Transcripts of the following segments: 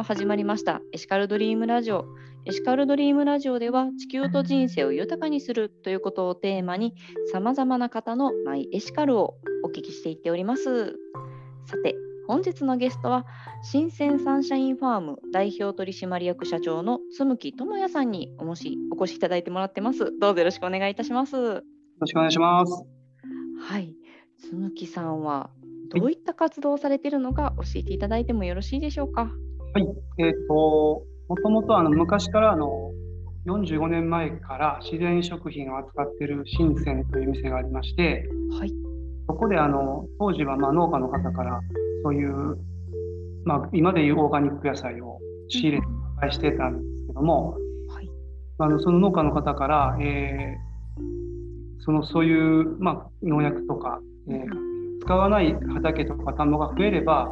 の始まりましたエシカルドリームラジオ。エシカルドリームラジオでは地球と人生を豊かにするということをテーマにさまざまな方のマイエシカルをお聞きしていっております。さて、本日のゲストは新鮮サンシャインファーム代表取締役社長のつ木智也さんにおもしお越しいただいてもらってます。どうぞよろしくお願いいたします。よろしくお願いします。はい、つ木さんはどういった活動をされているのか教えていただいてもよろしいでしょうか。はい、えっ、ー、と、もともとあの昔からあの45年前から自然食品を扱っている新鮮という店がありまして、はい、そこであの当時はまあ農家の方からそういう、まあ、今でいうオーガニック野菜を仕入れて販売してたんですけども、はい、あのその農家の方から、えー、そのそういう、まあ、農薬とか、えー使わない畑とか田んぼが増えれば、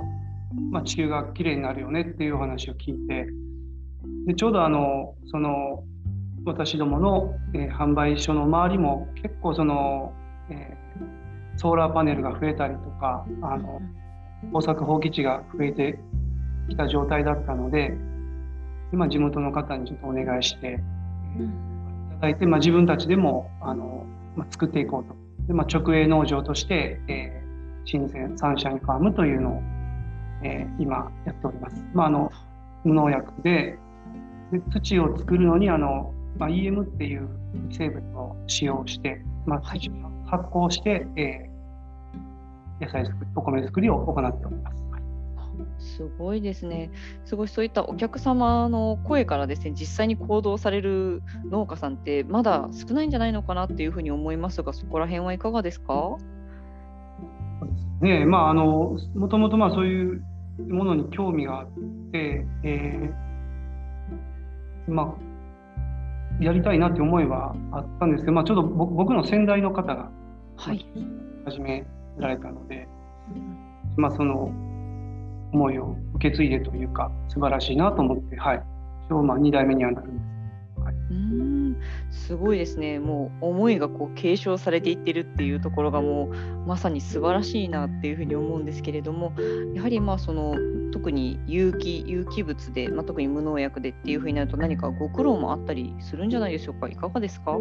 まあ、地球がきれいになるよねっていうお話を聞いてでちょうどあのその私どもの、えー、販売所の周りも結構その、えー、ソーラーパネルが増えたりとかあの耕作放棄地が増えてきた状態だったので今地元の方にちょっとお願いして、えー、いただいて、まあ、自分たちでもあの、まあ、作っていこうと。で、まあ、直営農場として、えー新鮮サンシャインファームというのを、えー、今やっております。まあ、あの無農薬でで土を作るのにあの、まあ、EM っていう成分を使用して、まあ、発酵して、えー、野菜作りお米作りを行っております。すごいですね。すごいそういったお客様の声からですね、実際に行動される農家さんってまだ少ないんじゃないのかなっていうふうに思いますが、そこら辺はいかがですか？ねまああのもともとまあそういうものに興味があって、えー、まあやりたいなって思いはあったんですけど、まあ、ちょっと僕の先代の方が始められたので、はい、まあその思いを受け継いでというか素晴らしいなと思って、はい、一応まあ2代目にはなるんです。はい、うんすごいですね。もう思いがこう継承されていってるっていうところがもうまさに素晴らしいなっていうふうに思うんですけれどもやはりまあその特に有機有機物で、まあ、特に無農薬でっていうふうになると何かご苦労もあったりするんじゃないでしょうか？いかがですか？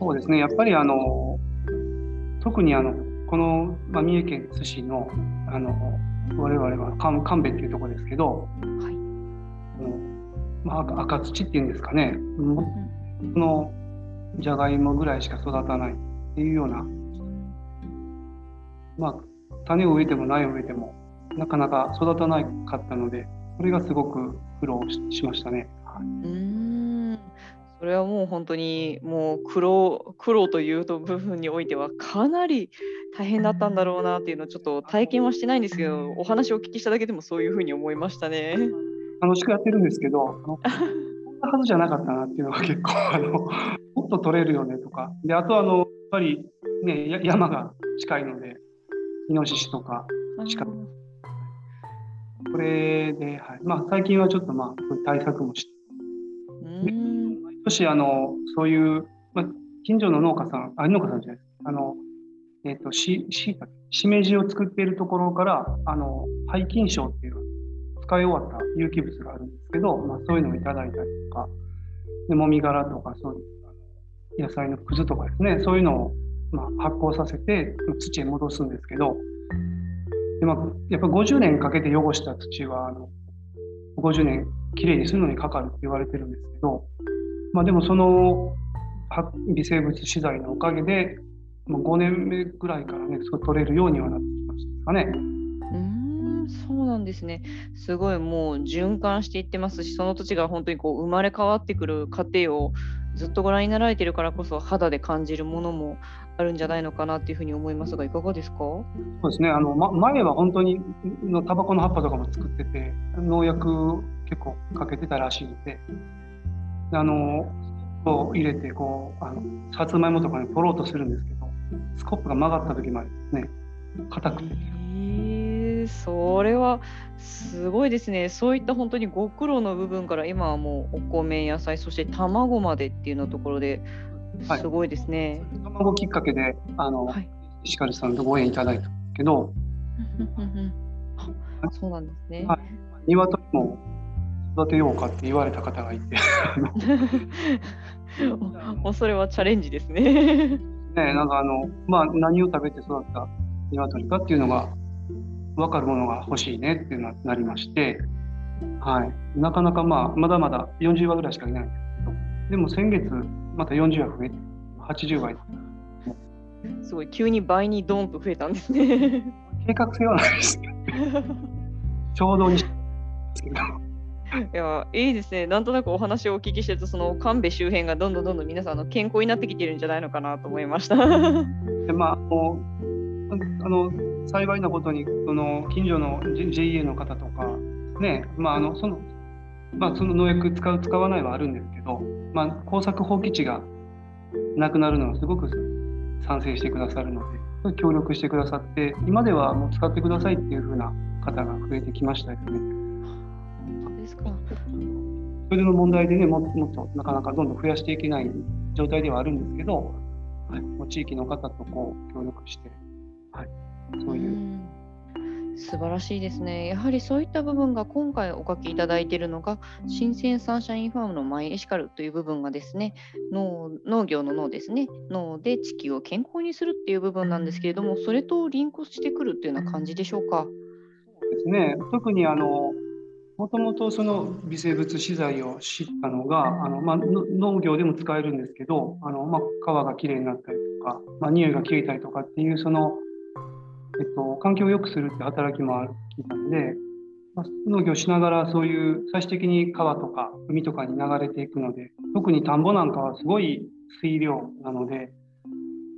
そうですね。やっぱりあの特にあのこの、まあ、三重県津市のあの我々は神戸っていうところですけど、はい。まあ、赤土っていうんですかね、うん、このじゃがいもぐらいしか育たないっていうような、まあ、種を植えても苗を植えてもなかなか育たなかったのでそれがすごく苦労しましたね。うんそれはもう本当にもう苦労苦労という部分においてはかなり大変だったんだろうなっていうのをちょっと体験はしてないんですけどお話をお聞きしただけでもそういうふうに思いましたね。楽しくやってるんですけどなはずじゃなかったなっていうのが結構あのもっと取れるよねとか。であとあのやっぱりね山が近いのでイノシシとか鹿これで、はい。まあ、最近はちょっとまあ対策もして毎年あのそういう、まあ、近所の農家さんあ農家さんじゃない。ですあのえっ、ー、としししめじを作っているところからあの廃菌症っていう使い終わった有機物があるんですけど、まあ、そういうのをいただいたりとか、でもみ殻とかそういう野菜のくずとかですね、そういうのをまあ発酵させて土へ戻すんですけど、でまあ、やっぱ50年かけて汚した土はあの50年きれいにするのにかかるって言われてるんですけど、まあ、でもその微生物資材のおかげで、ま、5年目ぐらいからね、すごい取れるようにはなってきましたかね。そうなんですね。すごいもう循環していってますし、その土地が本当にこう生まれ変わってくる過程をずっとご覧になられてるからこそ肌で感じるものもあるんじゃないのかなっていうふうに思いますが、いかがですか？そうですね。あの、ま、前は本当にのタバコの葉っぱとかも作ってて、農薬結構かけてたらしいので、あの、を入れてこうあのさつまいもとかに取ろうとするんですけど、スコップが曲がった時までね、硬くて。それはすごいですね。そういった本当にご苦労の部分から今はもうお米、野菜、そして卵までっていうのところですごいですね。はい、卵きっかけであの、はい、石狩さんとご縁いただいたけど、そうなんですね。はい、鶏も育てようかって言われた方がいて もうそれはチャレンジですねねなんかあの、まあ、何を食べて育った鶏かっていうのが分かるものが欲しいねっていうのになりまして、はい、なかなかまあまだまだ40羽ぐらいしかいないんですけどでも先月また40羽増えて80羽すごい急に倍にドンと増えたんですね。計画性はないです 衝動にしてですけど。いやいいですね、なんとなくお話をお聞きしてると、その神戸周辺がどんどんどんどん皆さんの健康になってきてるんじゃないのかなと思いました。でまあ、あのあの幸いなことに、その近所の JA の方とか、ねまあ、あのそのまあ、その農薬使う、使わないはあるんですけど、まあ、耕作放棄地がなくなるのはすごく賛成してくださるので、協力してくださって、今ではもう使ってくださいっていうふうな方が増えてきましたよね。ですか。それの問題でねも、もっとなかなかどんどん増やしていけない状態ではあるんですけど、はい、もう地域の方とこう協力して、はい、そういう。素晴らしいですね。やはりそういった部分が今回お書きいただいているのが、新鮮サンシャインファームのマイエシカルという部分がですね、農農業の脳ですね、脳で地球を健康にするっていう部分なんですけれども、それとリンクしてくるっていうような感じでしょうか？そうですね。特にあのもともとその微生物資材を知ったのがあの、まあ、農業でも使えるんですけどあの、まあ、皮がきれいになったりとか、まあ、匂いが消えたりとかっていうその、えっと、環境を良くするって働きもある聞いたので、まあ、農業しながらそういう最終的に川とか海とかに流れていくので特に田んぼなんかはすごい水量なので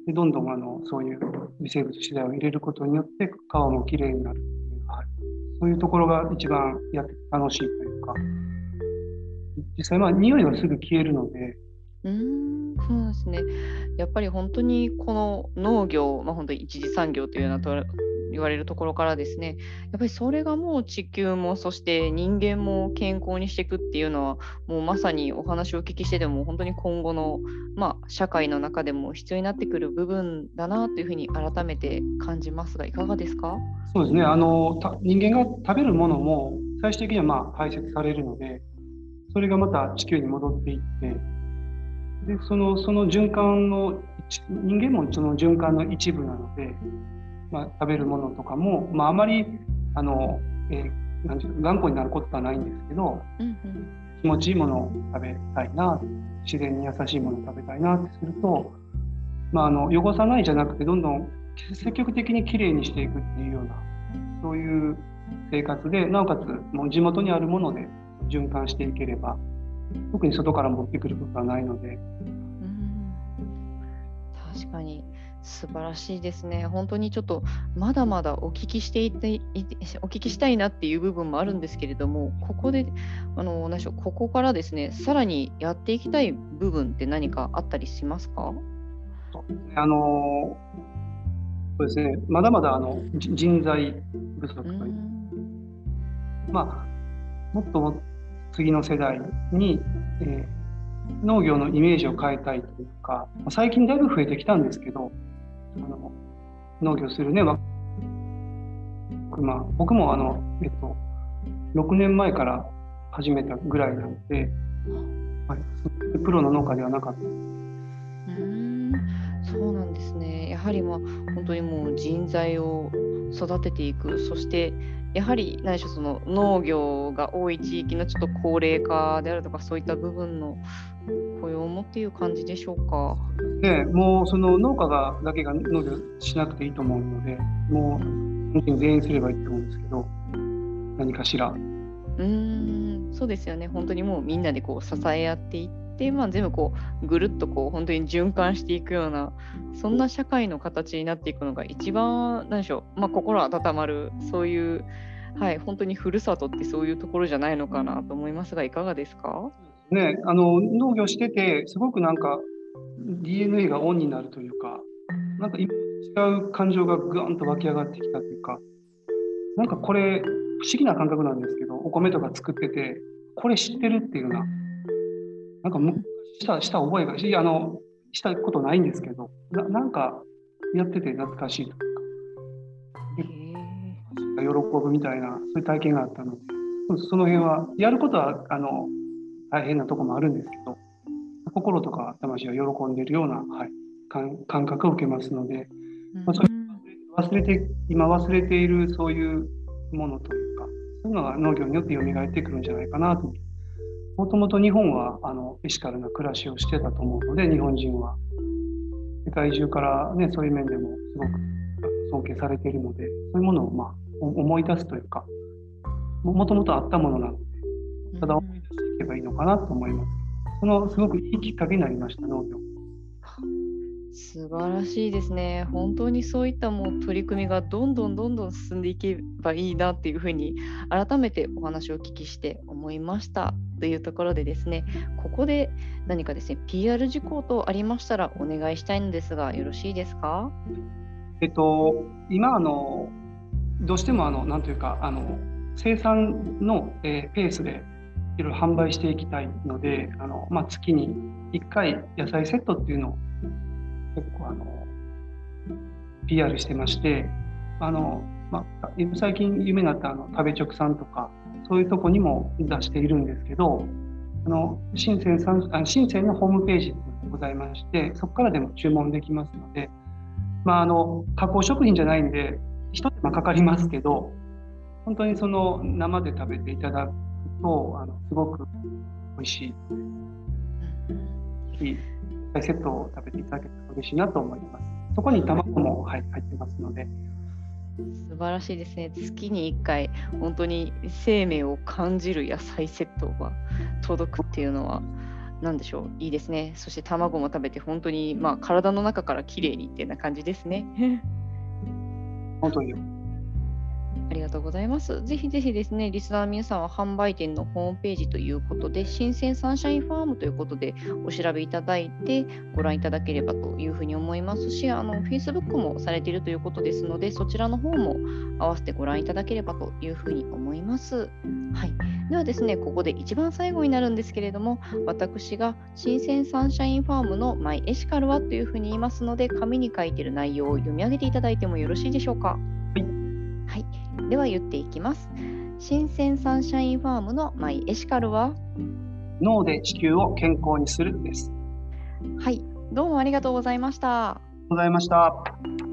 でどんどんあのそういう微生物資材を入れることによって川もきれいになるそういうところが一番やって楽しいというか、実際、まあ、匂いはすぐ消えるので。うんそうですね。やっぱり本当にこの農業、まあ、本当に一次産業というようなと言われるところからですねやっぱりそれがもう地球もそして人間も健康にしていくっていうのはもうまさにお話をお聞きしてでも本当に今後の、まあ、社会の中でも必要になってくる部分だなというふうに改めて感じますがいかがですか？そうですねあの人間が食べるものも最終的にはまあ排泄されるのでそれがまた地球に戻っていってでそのその循環の人間もその循環の一部なのでまあ、食べるものとかも、まあ、あまりあの、えー、なんていう頑固になることはないんですけど、うんうん、気持ちいいものを食べたいな自然に優しいものを食べたいなってすると、まあ、あの汚さないじゃなくてどんどん積極的にきれいにしていくっていうようなそういう生活でなおかつもう地元にあるもので循環していければ特に外から持ってくることはないので。うん確かに素晴らしいですね。本当にちょっとまだまだお聞きしていてお聞きしたいなっていう部分もあるんですけれども、ここであの何でしょうここからですね、さらにやっていきたい部分って何かあったりしますか？あのそうですね。まだまだあの人材不足という。まあもっとも次の世代に、えー、農業のイメージを変えたいというか、最近だいぶ増えてきたんですけど、あの農業するね、まあ、僕もあの、えっと、6年前から始めたぐらいなので、はい、プロの農家ではなかった。うんそうなんですね。やはりまあ本当にもう人材を育てていく、そしてやはり何でしょうその農業が多い地域のちょっと高齢化であるとかそういった部分の雇用もっていう感じでしょうか。ね、もうその農家がだけが農業しなくていいと思うので、もう本当に全員すればいいと思うんですけど、何かしら。うんそうですよね、本当にもうみんなでこう支え合っていって、まあ、全部こうぐるっとこう本当に循環していくような、そんな社会の形になっていくのが一番、何でしょう、まあ、心温まる、そういう、はい、本当にふるさとってそういうところじゃないのかなと思いますが、いかがですか？ね、あの農業してて、すごくなんか DNA がオンになるというか、なんか違う感情がぐわんと湧き上がってきたというか、なんかこれ、不思議な感覚なんですけど、お米とか作ってて、これ知ってるっていうような、なんか昔したした覚えがしあのしたことないんですけどな、なんかやってて懐かしいとか、喜ぶみたいな、そういう体験があったので。その辺はやることはあの大変なところもあるんですけど心とか魂は喜んでいるような、はい、感覚を受けますので、まあ、それ忘れて今忘れているそういうものというかそういうのが農業によって蘇ってくるんじゃないかなともともと日本はあのエシカルな暮らしをしてたと思うので日本人は世界中から、ね、そういう面でもすごく尊敬されているのでそういうものを、まあ、思い出すというかもともとあったものなのでただ思い出していけばいいのかなと思います。そのすごくいいきっかけになりました農業。素晴らしいですね。本当にそういったもう取り組みがどんどんどんどん進んでいけばいいなっていうふうに改めてお話をお聞きして思いましたというところでですね、ここで何かですね、PR 事項とありましたらお願いしたいのですが、よろしいですか？えっと、今あの、どうしてもあの、なんというか、あの生産の、え、ペースでいろいろ販売していきたいので、あのまあ、月に1回野菜セットっていうのを結構あの PR してましてあの、まあ、最近有名になったあの食べ直さんとかそういうとこにも出しているんですけどあの深センさんあ深センのホームページがございましてそこからでも注文できますので、まあ、あの加工食品じゃないんで一手間かかりますけど本当にその生で食べていただくとあのすごく美味しい。セットを食べていただけたら嬉しいなと思います。そこに卵も、はい、入ってますので。素晴らしいですね。月に1回、本当に生命を感じる野菜セットが届くっていうのは、何でしょう、いいですね。そして卵も食べて、本当に、まあ、体の中からきれいにっていうな感じですね。本当にありがとうございます。ぜひぜひですね、リスナーの皆さんは販売店のホームページということで、新鮮サンシャインファームということでお調べいただいてご覧いただければというふうに思いますし、あの Facebook もされているということですので、そちらの方も合わせてご覧いただければというふうに思います。はい。ではですね、ここで一番最後になるんですけれども、私が新鮮サンシャインファームのマイエシカルはというふうに言いますので、紙に書いている内容を読み上げていただいてもよろしいでしょうか。では言っていきます。新鮮サンシャインファームのマイエシカルは？脳で地球を健康にするです。はい、どうもありがとうございました。ありがとうございました。